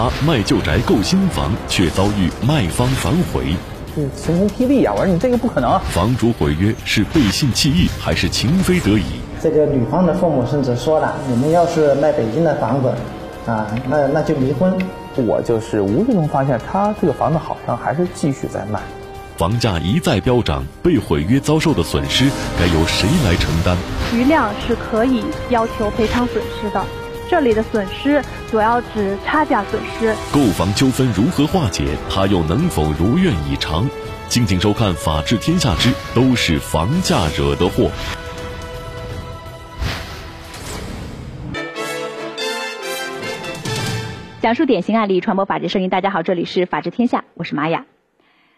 他卖旧宅购新房，却遭遇卖方反悔。这晴空霹雳呀！我说你这个不可能。房主毁约是背信弃义，还是情非得已？这个女方的父母甚至说了：“你们要是卖北京的房子，啊，那那就离婚。”我就是无意中发现，他这个房子好像还是继续在卖。房价一再飙涨，被毁约遭受的损失该由谁来承担？余亮是可以要求赔偿损失的，这里的损失主要指差价损失。购房纠纷如何化解？他又能否如愿以偿？敬请收看《法治天下之都是房价惹的祸》。讲述典型案例，传播法治声音。大家好，这里是法治天下，我是玛雅。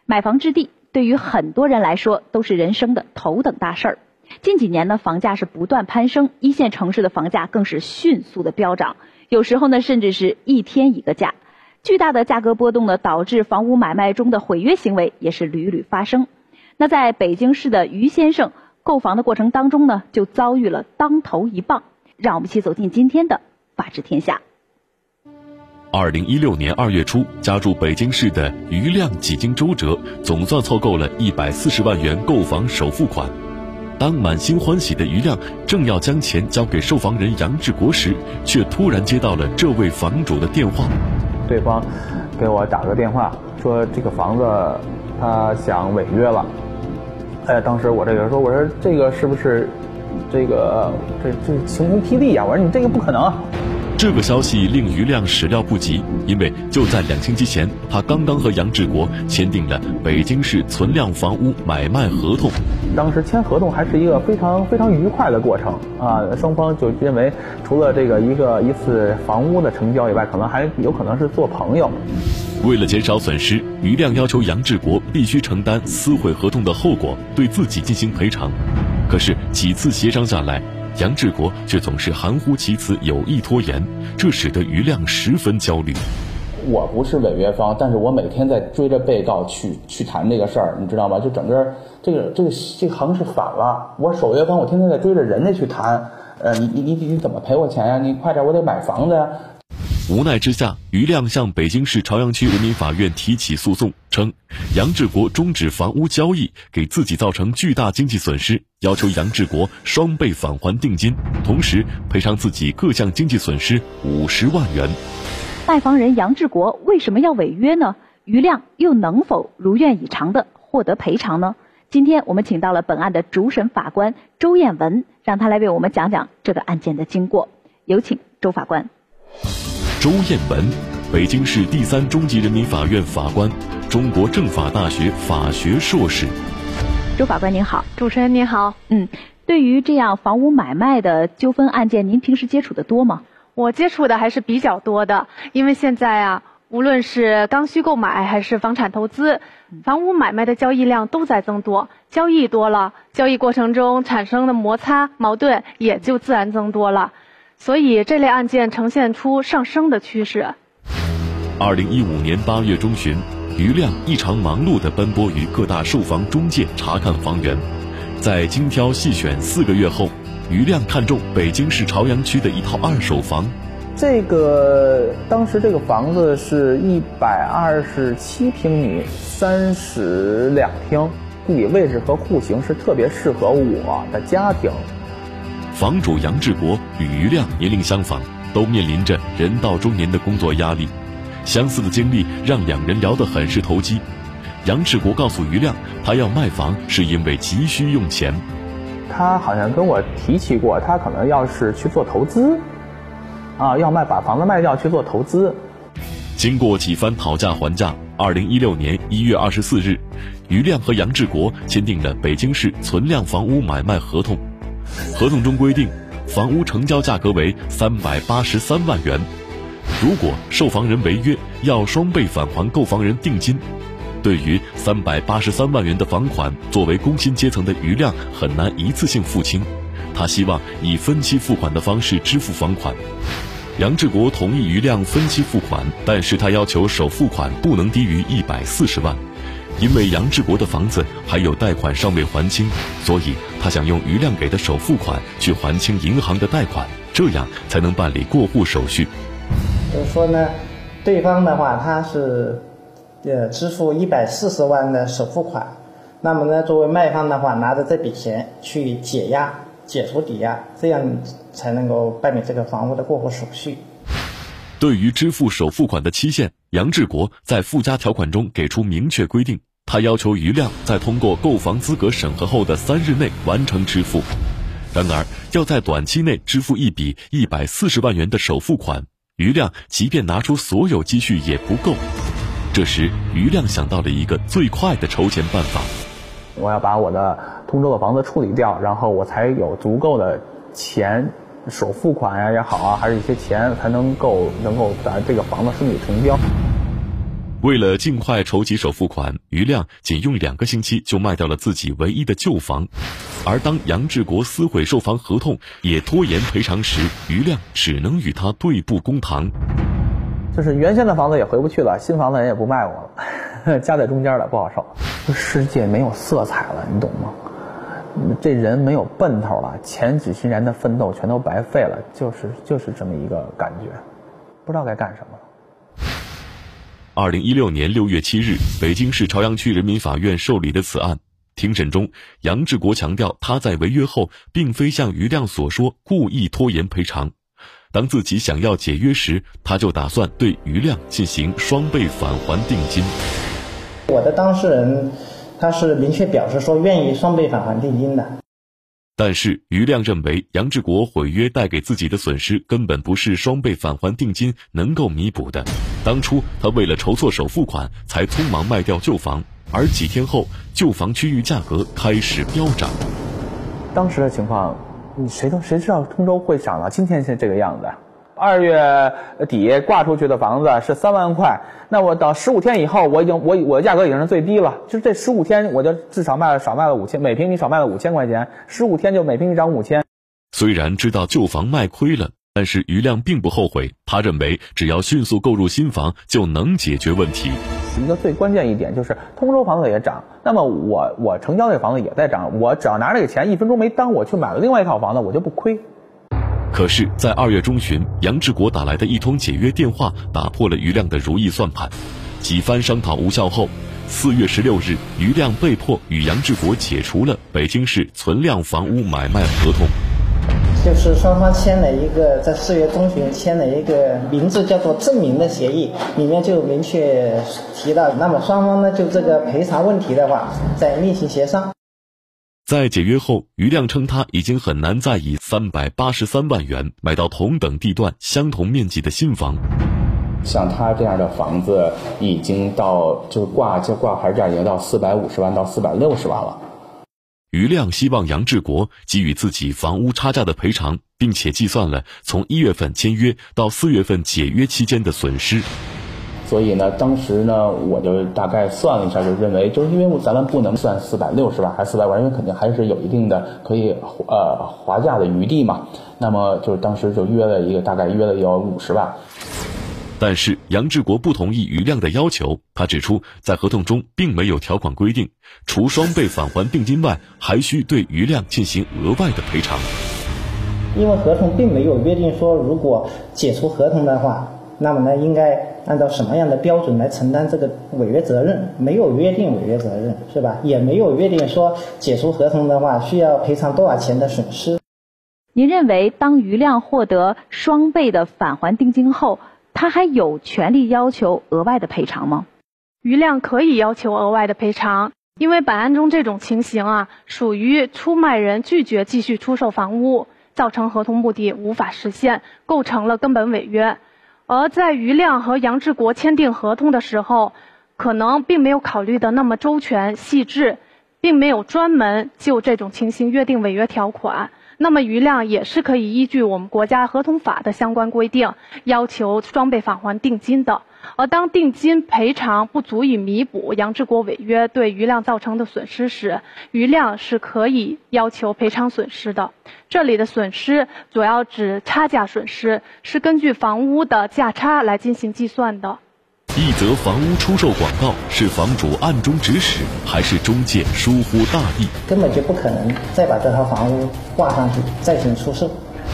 买房置地对于很多人来说都是人生的头等大事儿。近几年呢，房价是不断攀升，一线城市的房价更是迅速的飙涨，有时候呢，甚至是一天一个价。巨大的价格波动呢，导致房屋买卖中的毁约行为也是屡屡发生。那在北京市的于先生购房的过程当中呢，就遭遇了当头一棒。让我们一起走进今天的法治天下。二零一六年二月初，家住北京市的余亮几经周折，总算凑够了一百四十万元购房首付款。当满心欢喜的余亮正要将钱交给售房人杨志国时，却突然接到了这位房主的电话。对方给我打个电话，说这个房子他想违约了。哎，当时我这个说，我说这个是不是这个这这晴天霹雳呀？我说你这个不可能。这个消息令余亮始料不及，因为就在两星期前，他刚刚和杨志国签订了北京市存量房屋买卖合同。当时签合同还是一个非常非常愉快的过程啊，双方就认为除了这个一个一次房屋的成交以外，可能还有可能是做朋友。为了减少损失，余亮要求杨志国必须承担撕毁合同的后果，对自己进行赔偿。可是几次协商下来。杨志国却总是含糊其辞，有意拖延，这使得余亮十分焦虑。我不是违约方，但是我每天在追着被告去去谈这个事儿，你知道吗？就整个这个这个这个行是反了。我守约方，我天天在追着人家去谈。呃，你你你你怎么赔我钱呀？你快点，我得买房子呀。无奈之下，余亮向北京市朝阳区人民法院提起诉讼，称杨志国终止房屋交易，给自己造成巨大经济损失，要求杨志国双倍返还定金，同时赔偿自己各项经济损失五十万元。卖房人杨志国为什么要违约呢？余亮又能否如愿以偿的获得赔偿呢？今天我们请到了本案的主审法官周艳文，让他来为我们讲讲这个案件的经过。有请周法官。周艳文，北京市第三中级人民法院法官，中国政法大学法学硕士。周法官您好，主持人您好。嗯，对于这样房屋买卖的纠纷案件，您平时接触的多吗？我接触的还是比较多的，因为现在啊，无论是刚需购买还是房产投资，房屋买卖的交易量都在增多，交易多了，交易过程中产生的摩擦矛盾也就自然增多了。所以这类案件呈现出上升的趋势。二零一五年八月中旬，余亮异常忙碌地奔波于各大售房中介查看房源，在精挑细选四个月后，余亮看中北京市朝阳区的一套二手房。这个当时这个房子是一百二十七平米，三室两厅，地理位置和户型是特别适合我的家庭。房主杨志国与余亮年龄相仿，都面临着人到中年的工作压力。相似的经历让两人聊得很是投机。杨志国告诉余亮，他要卖房是因为急需用钱。他好像跟我提起过，他可能要是去做投资，啊，要卖把房子卖掉去做投资。经过几番讨价还价，二零一六年一月二十四日，余亮和杨志国签订了北京市存量房屋买卖合同。合同中规定，房屋成交价格为三百八十三万元。如果售房人违约，要双倍返还购房人定金。对于三百八十三万元的房款，作为工薪阶层的余亮很难一次性付清，他希望以分期付款的方式支付房款。杨志国同意余亮分期付款，但是他要求首付款不能低于一百四十万。因为杨志国的房子还有贷款尚未还清，所以他想用余亮给的首付款去还清银行的贷款，这样才能办理过户手续。就是说呢，对方的话他是呃支付一百四十万的首付款，那么呢，作为卖方的话，拿着这笔钱去解押、解除抵押，这样才能够办理这个房屋的过户手续。对于支付首付款的期限，杨志国在附加条款中给出明确规定，他要求余亮在通过购房资格审核后的三日内完成支付。然而，要在短期内支付一笔一百四十万元的首付款，余亮即便拿出所有积蓄也不够。这时，余亮想到了一个最快的筹钱办法：我要把我的通州的房子处理掉，然后我才有足够的钱。首付款呀也好啊，还是一些钱才能够能够把这个房子顺利成交。为了尽快筹集首付款，余亮仅用两个星期就卖掉了自己唯一的旧房。而当杨志国撕毁售房合同，也拖延赔偿时，余亮只能与他对簿公堂。就是原先的房子也回不去了，新房子人也不卖我了，夹在中间了，不好受。这世界没有色彩了，你懂吗？这人没有奔头了，前几十年的奋斗全都白费了，就是就是这么一个感觉，不知道该干什么了。二零一六年六月七日，北京市朝阳区人民法院受理的此案，庭审中，杨志国强调他在违约后，并非像余亮所说故意拖延赔偿，当自己想要解约时，他就打算对余亮进行双倍返还定金。我的当事人。他是明确表示说愿意双倍返还定金的，但是余亮认为杨志国毁约带给自己的损失根本不是双倍返还定金能够弥补的。当初他为了筹措首付款才匆忙卖掉旧房，而几天后旧房区域价格开始飙涨。当时的情况，你谁都谁知道通州会涨到今天现这个样子？二月底挂出去的房子是三万块，那我到十五天以后，我已经我我的价格已经是最低了，就是这十五天我就至少卖了少卖了五千，每平米少卖了五千块钱，十五天就每平米涨五千。虽然知道旧房卖亏了，但是余亮并不后悔，他认为只要迅速购入新房就能解决问题。一个最关键一点就是通州房子也涨，那么我我成交这房子也在涨，我只要拿这个钱一分钟没耽误，我去买了另外一套房子，我就不亏。可是，在二月中旬，杨志国打来的一通解约电话打破了余亮的如意算盘。几番商讨无效后，四月十六日，余亮被迫与杨志国解除了北京市存量房屋买卖合同。就是双方签了一个，在四月中旬签了一个名字叫做证明的协议，里面就明确提到，那么双方呢就这个赔偿问题的话，在另行协商。在解约后，余亮称他已经很难再以三百八十三万元买到同等地段、相同面积的新房。像他这样的房子，已经到就挂就挂牌价已经到四百五十万到四百六十万了。余亮希望杨志国给予自己房屋差价的赔偿，并且计算了从一月份签约到四月份解约期间的损失。所以呢，当时呢，我就大概算了一下，就认为，就是因为咱们不能算四百六十万还是四百万，因为肯定还是有一定的可以呃划价的余地嘛。那么就是当时就约了一个大概约了有五十万。但是杨志国不同意余亮的要求，他指出，在合同中并没有条款规定，除双倍返还定金外，还需对余亮进行额外的赔偿。因为合同并没有约定说，如果解除合同的话。那么呢，应该按照什么样的标准来承担这个违约责任？没有约定违约责任，是吧？也没有约定说解除合同的话需要赔偿多少钱的损失。您认为，当余亮获得双倍的返还定金后，他还有权利要求额外的赔偿吗？余亮可以要求额外的赔偿，因为本案中这种情形啊，属于出卖人拒绝继续出售房屋，造成合同目的无法实现，构成了根本违约。而在余亮和杨志国签订合同的时候，可能并没有考虑的那么周全细致，并没有专门就这种情形约定违约条款。那么余亮也是可以依据我们国家合同法的相关规定，要求双倍返还定金的。而当定金赔偿不足以弥补杨志国违约对余亮造成的损失时，余亮是可以要求赔偿损失的。这里的损失主要指差价损失，是根据房屋的价差来进行计算的。一则房屋出售广告是房主暗中指使，还是中介疏忽大意？根本就不可能再把这套房屋挂上去再行出售。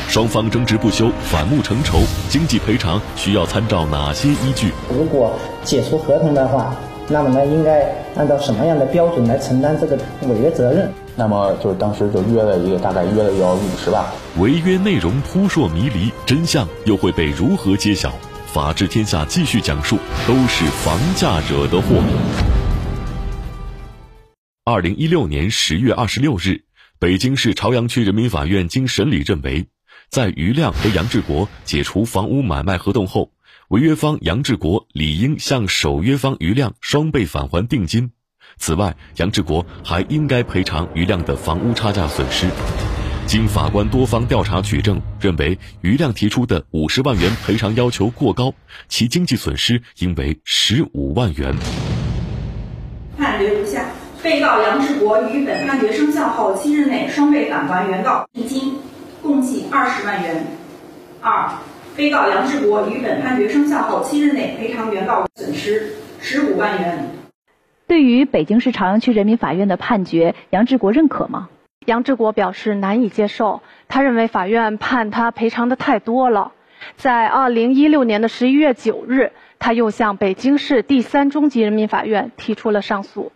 双方争执不休，反目成仇，经济赔偿需要参照哪些依据？如果解除合同的话，那么呢，应该按照什么样的标准来承担这个违约责任？那么就是当时就约了一个，大概约了要五十万。违约内容扑朔迷离，真相又会被如何揭晓？法治天下继续讲述，都是房价惹的祸。二零一六年十月二十六日，北京市朝阳区人民法院经审理认为，在于亮和杨志国解除房屋买卖合同后。违约方杨志国理应向守约方于亮双倍返还定金，此外，杨志国还应该赔偿于亮的房屋差价损失。经法官多方调查取证，认为于亮提出的五十万元赔偿要求过高，其经济损失应为十五万元。判决如下：被告杨志国于本判决生效后七日内双倍返还原告定金，共计二十万元。二。被告杨志国于本判决生效后七日内赔偿原告损失十五万元。对于北京市朝阳区人民法院的判决，杨志国认可吗？杨志国表示难以接受，他认为法院判他赔偿的太多了。在二零一六年的十一月九日，他又向北京市第三中级人民法院提出了上诉。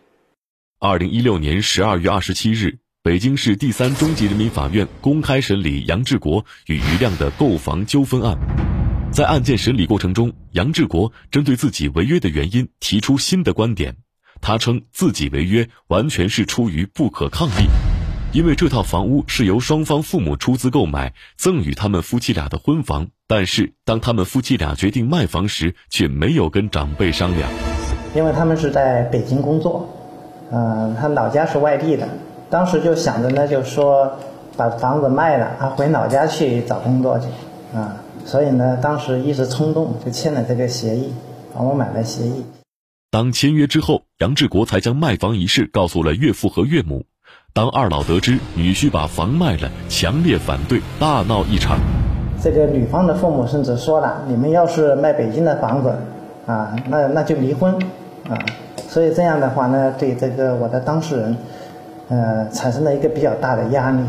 二零一六年十二月二十七日。北京市第三中级人民法院公开审理杨志国与于亮的购房纠纷案。在案件审理过程中，杨志国针对自己违约的原因提出新的观点。他称自己违约完全是出于不可抗力，因为这套房屋是由双方父母出资购买，赠与他们夫妻俩的婚房。但是当他们夫妻俩决定卖房时，却没有跟长辈商量。因为他们是在北京工作，嗯，他老家是外地的。当时就想着呢，就说把房子卖了，啊，回老家去找工作去，啊，所以呢，当时一时冲动就签了这个协议，房屋买卖协议。当签约之后，杨志国才将卖房一事告诉了岳父和岳母。当二老得知女婿把房卖了，强烈反对，大闹一场。这个女方的父母甚至说了：“你们要是卖北京的房子，啊，那那就离婚，啊。”所以这样的话呢，对这个我的当事人。呃，产生了一个比较大的压力。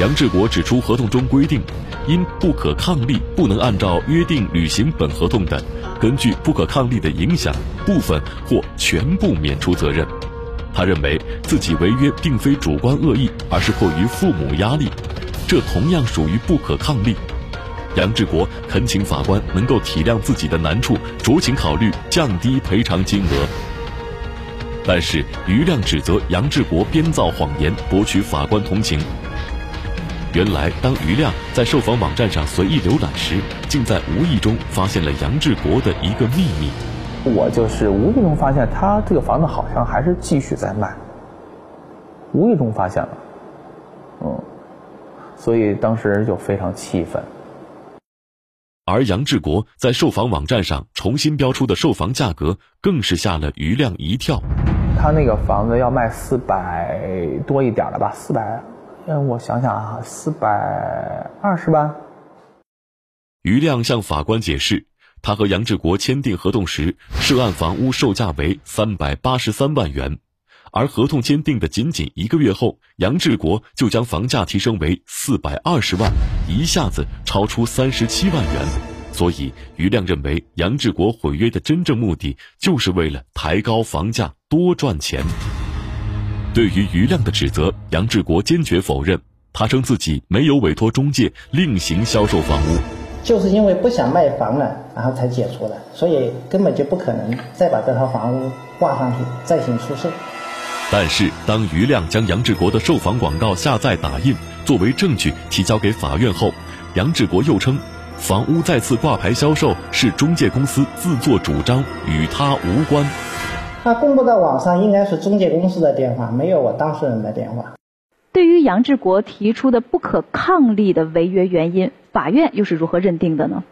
杨志国指出，合同中规定，因不可抗力不能按照约定履行本合同的，根据不可抗力的影响，部分或全部免除责任。他认为自己违约并非主观恶意，而是迫于父母压力，这同样属于不可抗力。杨志国恳请法官能够体谅自己的难处，酌情考虑降低赔偿金额。但是余亮指责杨志国编造谎言博取法官同情。原来，当余亮在售房网站上随意浏览时，竟在无意中发现了杨志国的一个秘密。我就是无意中发现他这个房子好像还是继续在卖，无意中发现了，嗯，所以当时就非常气愤。而杨志国在售房网站上重新标出的售房价格，更是吓了余亮一跳。他那个房子要卖四百多一点了吧？四百，嗯，我想想啊，四百二十万。于亮向法官解释，他和杨志国签订合同时，涉案房屋售价为三百八十三万元，而合同签订的仅仅一个月后，杨志国就将房价提升为四百二十万，一下子超出三十七万元。所以，于亮认为杨志国毁约的真正目的，就是为了抬高房价，多赚钱。对于于亮的指责，杨志国坚决否认。他称自己没有委托中介另行销售房屋，就是因为不想卖房了，然后才解除的，所以根本就不可能再把这套房屋挂上去再行出售。但是，当于亮将杨志国的售房广告下载打印作为证据提交给法院后，杨志国又称。房屋再次挂牌销售是中介公司自作主张，与他无关。他公布到网上应该是中介公司的电话，没有我当事人的电话。对于杨志国提出的不可抗力的违约原因，法院又是如何认定的呢？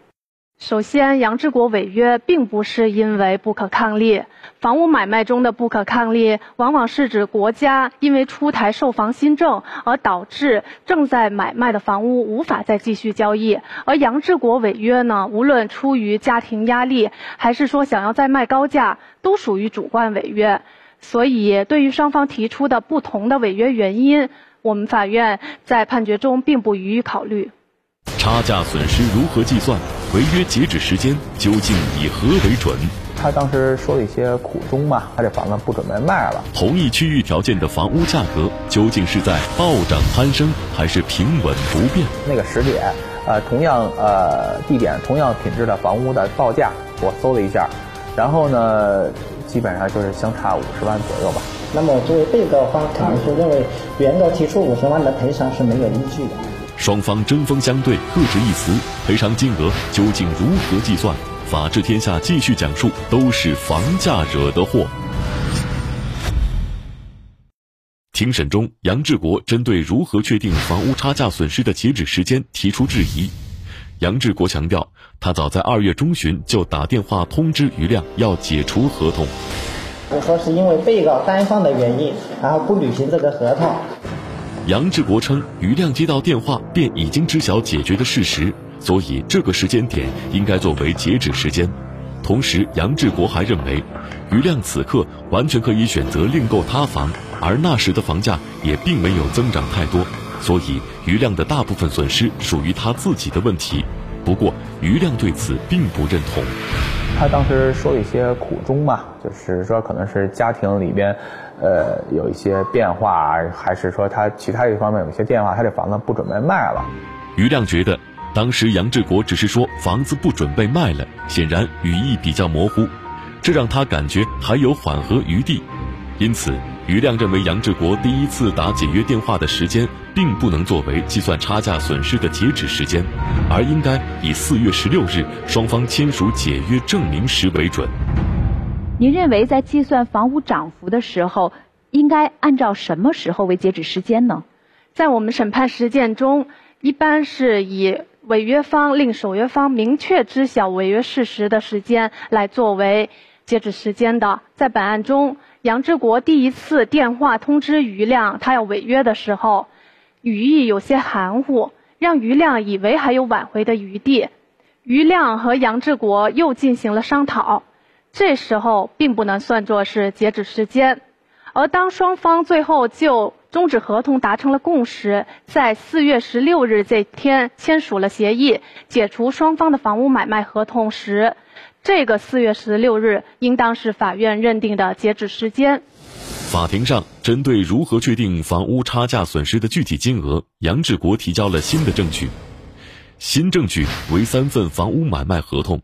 首先，杨志国违约并不是因为不可抗力。房屋买卖中的不可抗力，往往是指国家因为出台售房新政而导致正在买卖的房屋无法再继续交易。而杨志国违约呢，无论出于家庭压力，还是说想要再卖高价，都属于主观违约。所以，对于双方提出的不同的违约原因，我们法院在判决中并不予以考虑。差价损失如何计算？违约截止时间究竟以何为准？他当时说了一些苦衷嘛，他这房子不准备卖了。同一区域条件的房屋价格究竟是在暴涨攀升，还是平稳不变？那个时点，呃，同样呃地点，同样品质的房屋的报价，我搜了一下，然后呢，基本上就是相差五十万左右吧。那么作为被告方，肯定是认为原告提出五十万的赔偿是没有依据的。双方针锋相对，各执一词，赔偿金额究竟如何计算？法治天下继续讲述，都是房价惹的祸。庭审中，杨志国针对如何确定房屋差价损失的截止时间提出质疑。杨志国强调，他早在二月中旬就打电话通知于亮要解除合同。我说是因为被告单方的原因，然后不履行这个合同。杨志国称，于亮接到电话便已经知晓解决的事实。所以这个时间点应该作为截止时间。同时，杨志国还认为，于亮此刻完全可以选择另购他房，而那时的房价也并没有增长太多，所以于亮的大部分损失属于他自己的问题。不过，于亮对此并不认同。他当时说一些苦衷嘛，就是说可能是家庭里边，呃，有一些变化，还是说他其他一方面有一些变化，他这房子不准备卖了。于亮觉得。当时杨志国只是说房子不准备卖了，显然语义比较模糊，这让他感觉还有缓和余地。因此，于亮认为杨志国第一次打解约电话的时间，并不能作为计算差价损失的截止时间，而应该以四月十六日双方签署解约证明时为准。您认为在计算房屋涨幅的时候，应该按照什么时候为截止时间呢？在我们审判实践中，一般是以。违约方令守约方明确知晓违约事实的时间来作为截止时间的。在本案中，杨志国第一次电话通知余亮他要违约的时候，语义有些含糊，让余亮以为还有挽回的余地。余亮和杨志国又进行了商讨，这时候并不能算作是截止时间。而当双方最后就终止合同达成了共识，在四月十六日这天签署了协议，解除双方的房屋买卖合同时，这个四月十六日应当是法院认定的截止时间。法庭上，针对如何确定房屋差价损失的具体金额，杨志国提交了新的证据。新证据为三份房屋买卖合同。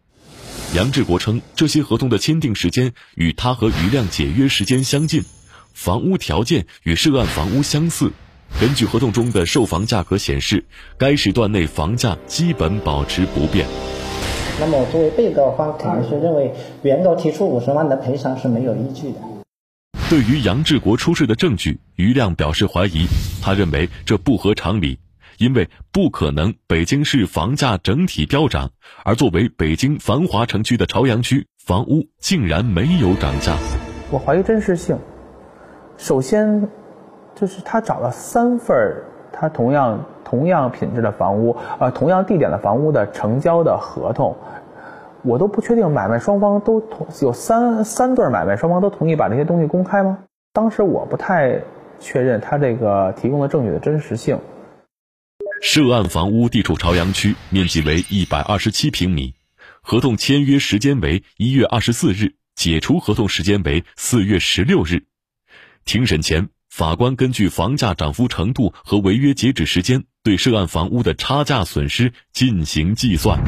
杨志国称，这些合同的签订时间与他和余亮解约时间相近。房屋条件与涉案房屋相似，根据合同中的售房价格显示，该时段内房价基本保持不变。那么，作为被告方，肯定是认为原告提出五十万的赔偿是没有依据的。对于杨志国出示的证据，余亮表示怀疑，他认为这不合常理，因为不可能北京市房价整体飙涨，而作为北京繁华城区的朝阳区，房屋竟然没有涨价。我怀疑真实性。首先，就是他找了三份儿，他同样同样品质的房屋，呃，同样地点的房屋的成交的合同，我都不确定买卖双方都同有三三对买卖双方都同意把这些东西公开吗？当时我不太确认他这个提供的证据的真实性。涉案房屋地处朝阳区，面积为一百二十七平米，合同签约时间为一月二十四日，解除合同时间为四月十六日。庭审前，法官根据房价涨幅程度和违约截止时间，对涉案房屋的差价损失进行计算。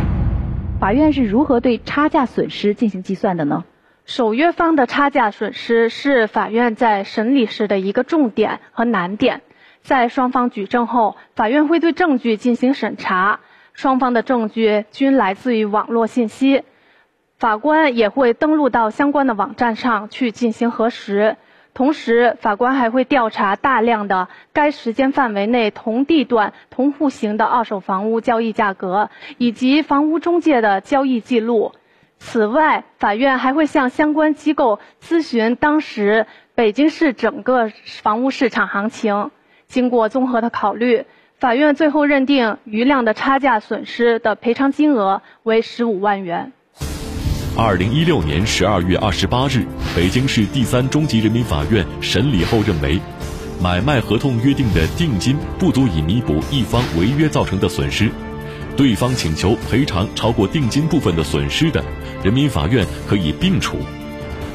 法院是如何对差价损失进行计算的呢？守约方的差价损失是法院在审理时的一个重点和难点。在双方举证后，法院会对证据进行审查，双方的证据均来自于网络信息，法官也会登录到相关的网站上去进行核实。同时，法官还会调查大量的该时间范围内同地段同户型的二手房屋交易价格，以及房屋中介的交易记录。此外，法院还会向相关机构咨询当时北京市整个房屋市场行情。经过综合的考虑，法院最后认定余亮的差价损失的赔偿金额为十五万元。二零一六年十二月二十八日，北京市第三中级人民法院审理后认为，买卖合同约定的定金不足以弥补一方违约造成的损失，对方请求赔偿超过定金部分的损失的，人民法院可以并处。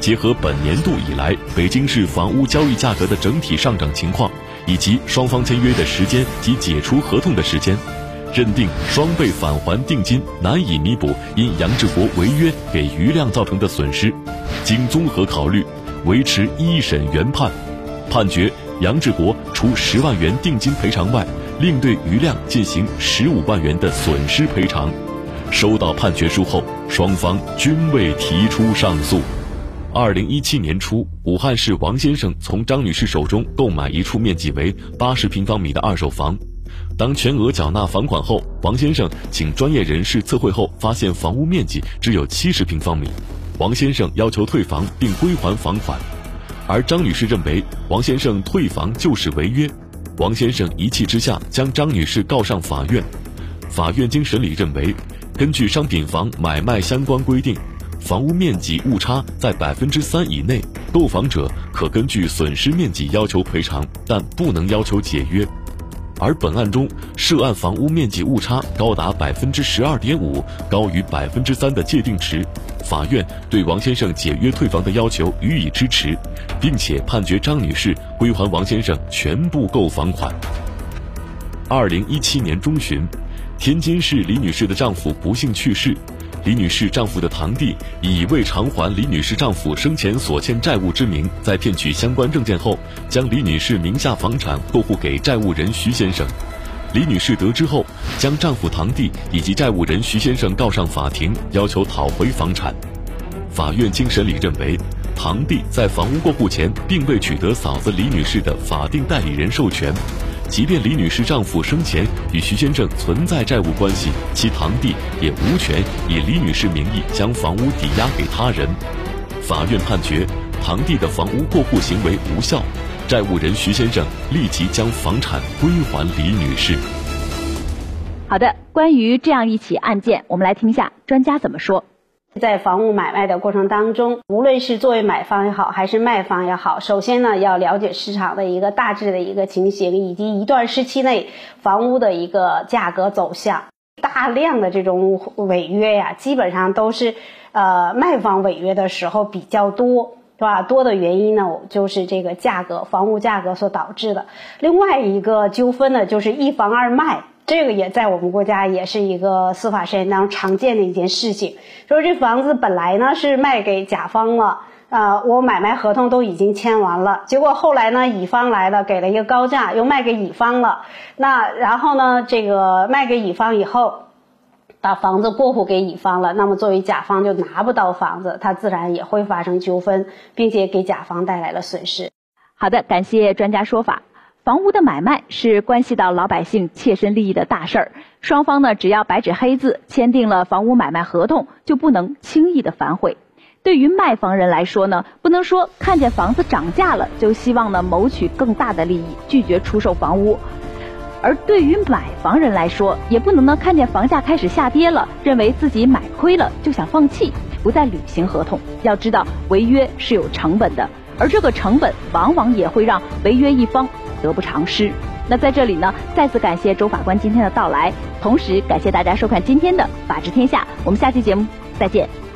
结合本年度以来北京市房屋交易价格的整体上涨情况，以及双方签约的时间及解除合同的时间，认定双倍返还定金难以弥补因杨志国违约给余亮造成的损失。经综合考虑，维持一审原判，判决杨志国除十万元定金赔偿外，另对余亮进行十五万元的损失赔偿。收到判决书后，双方均未提出上诉。二零一七年初，武汉市王先生从张女士手中购买一处面积为八十平方米的二手房。当全额缴纳房款后，王先生请专业人士测绘后，发现房屋面积只有七十平方米。王先生要求退房并归还房款，而张女士认为王先生退房就是违约。王先生一气之下将张女士告上法院。法院经审理认为，根据商品房买卖相关规定。房屋面积误差在百分之三以内，购房者可根据损失面积要求赔偿，但不能要求解约。而本案中涉案房屋面积误差高达百分之十二点五，高于百分之三的界定值，法院对王先生解约退房的要求予以支持，并且判决张女士归还王先生全部购房款。二零一七年中旬，天津市李女士的丈夫不幸去世。李女士丈夫的堂弟以未偿还李女士丈夫生前所欠债务之名，在骗取相关证件后，将李女士名下房产过户给债务人徐先生。李女士得知后，将丈夫堂弟以及债务人徐先生告上法庭，要求讨回房产。法院经审理认为，堂弟在房屋过户前并未取得嫂子李女士的法定代理人授权。即便李女士丈夫生前与徐先生存在债务关系，其堂弟也无权以李女士名义将房屋抵押给他人。法院判决堂弟的房屋过户行为无效，债务人徐先生立即将房产归还李女士。好的，关于这样一起案件，我们来听一下专家怎么说。在房屋买卖的过程当中，无论是作为买方也好，还是卖方也好，首先呢要了解市场的一个大致的一个情形，以及一段时期内房屋的一个价格走向。大量的这种违约呀，基本上都是呃卖方违约的时候比较多，是吧？多的原因呢，就是这个价格，房屋价格所导致的。另外一个纠纷呢，就是一房二卖。这个也在我们国家也是一个司法实践当中常见的一件事情。说这房子本来呢是卖给甲方了，啊，我买卖合同都已经签完了，结果后来呢乙方来了，给了一个高价，又卖给乙方了。那然后呢，这个卖给乙方以后，把房子过户给乙方了，那么作为甲方就拿不到房子，他自然也会发生纠纷，并且给甲方带来了损失。好的，感谢专家说法。房屋的买卖是关系到老百姓切身利益的大事儿，双方呢只要白纸黑字签订了房屋买卖合同，就不能轻易的反悔。对于卖房人来说呢，不能说看见房子涨价了就希望呢谋取更大的利益，拒绝出售房屋；而对于买房人来说，也不能呢看见房价开始下跌了，认为自己买亏了就想放弃，不再履行合同。要知道，违约是有成本的，而这个成本往往也会让违约一方。得不偿失。那在这里呢，再次感谢周法官今天的到来，同时感谢大家收看今天的《法治天下》，我们下期节目再见。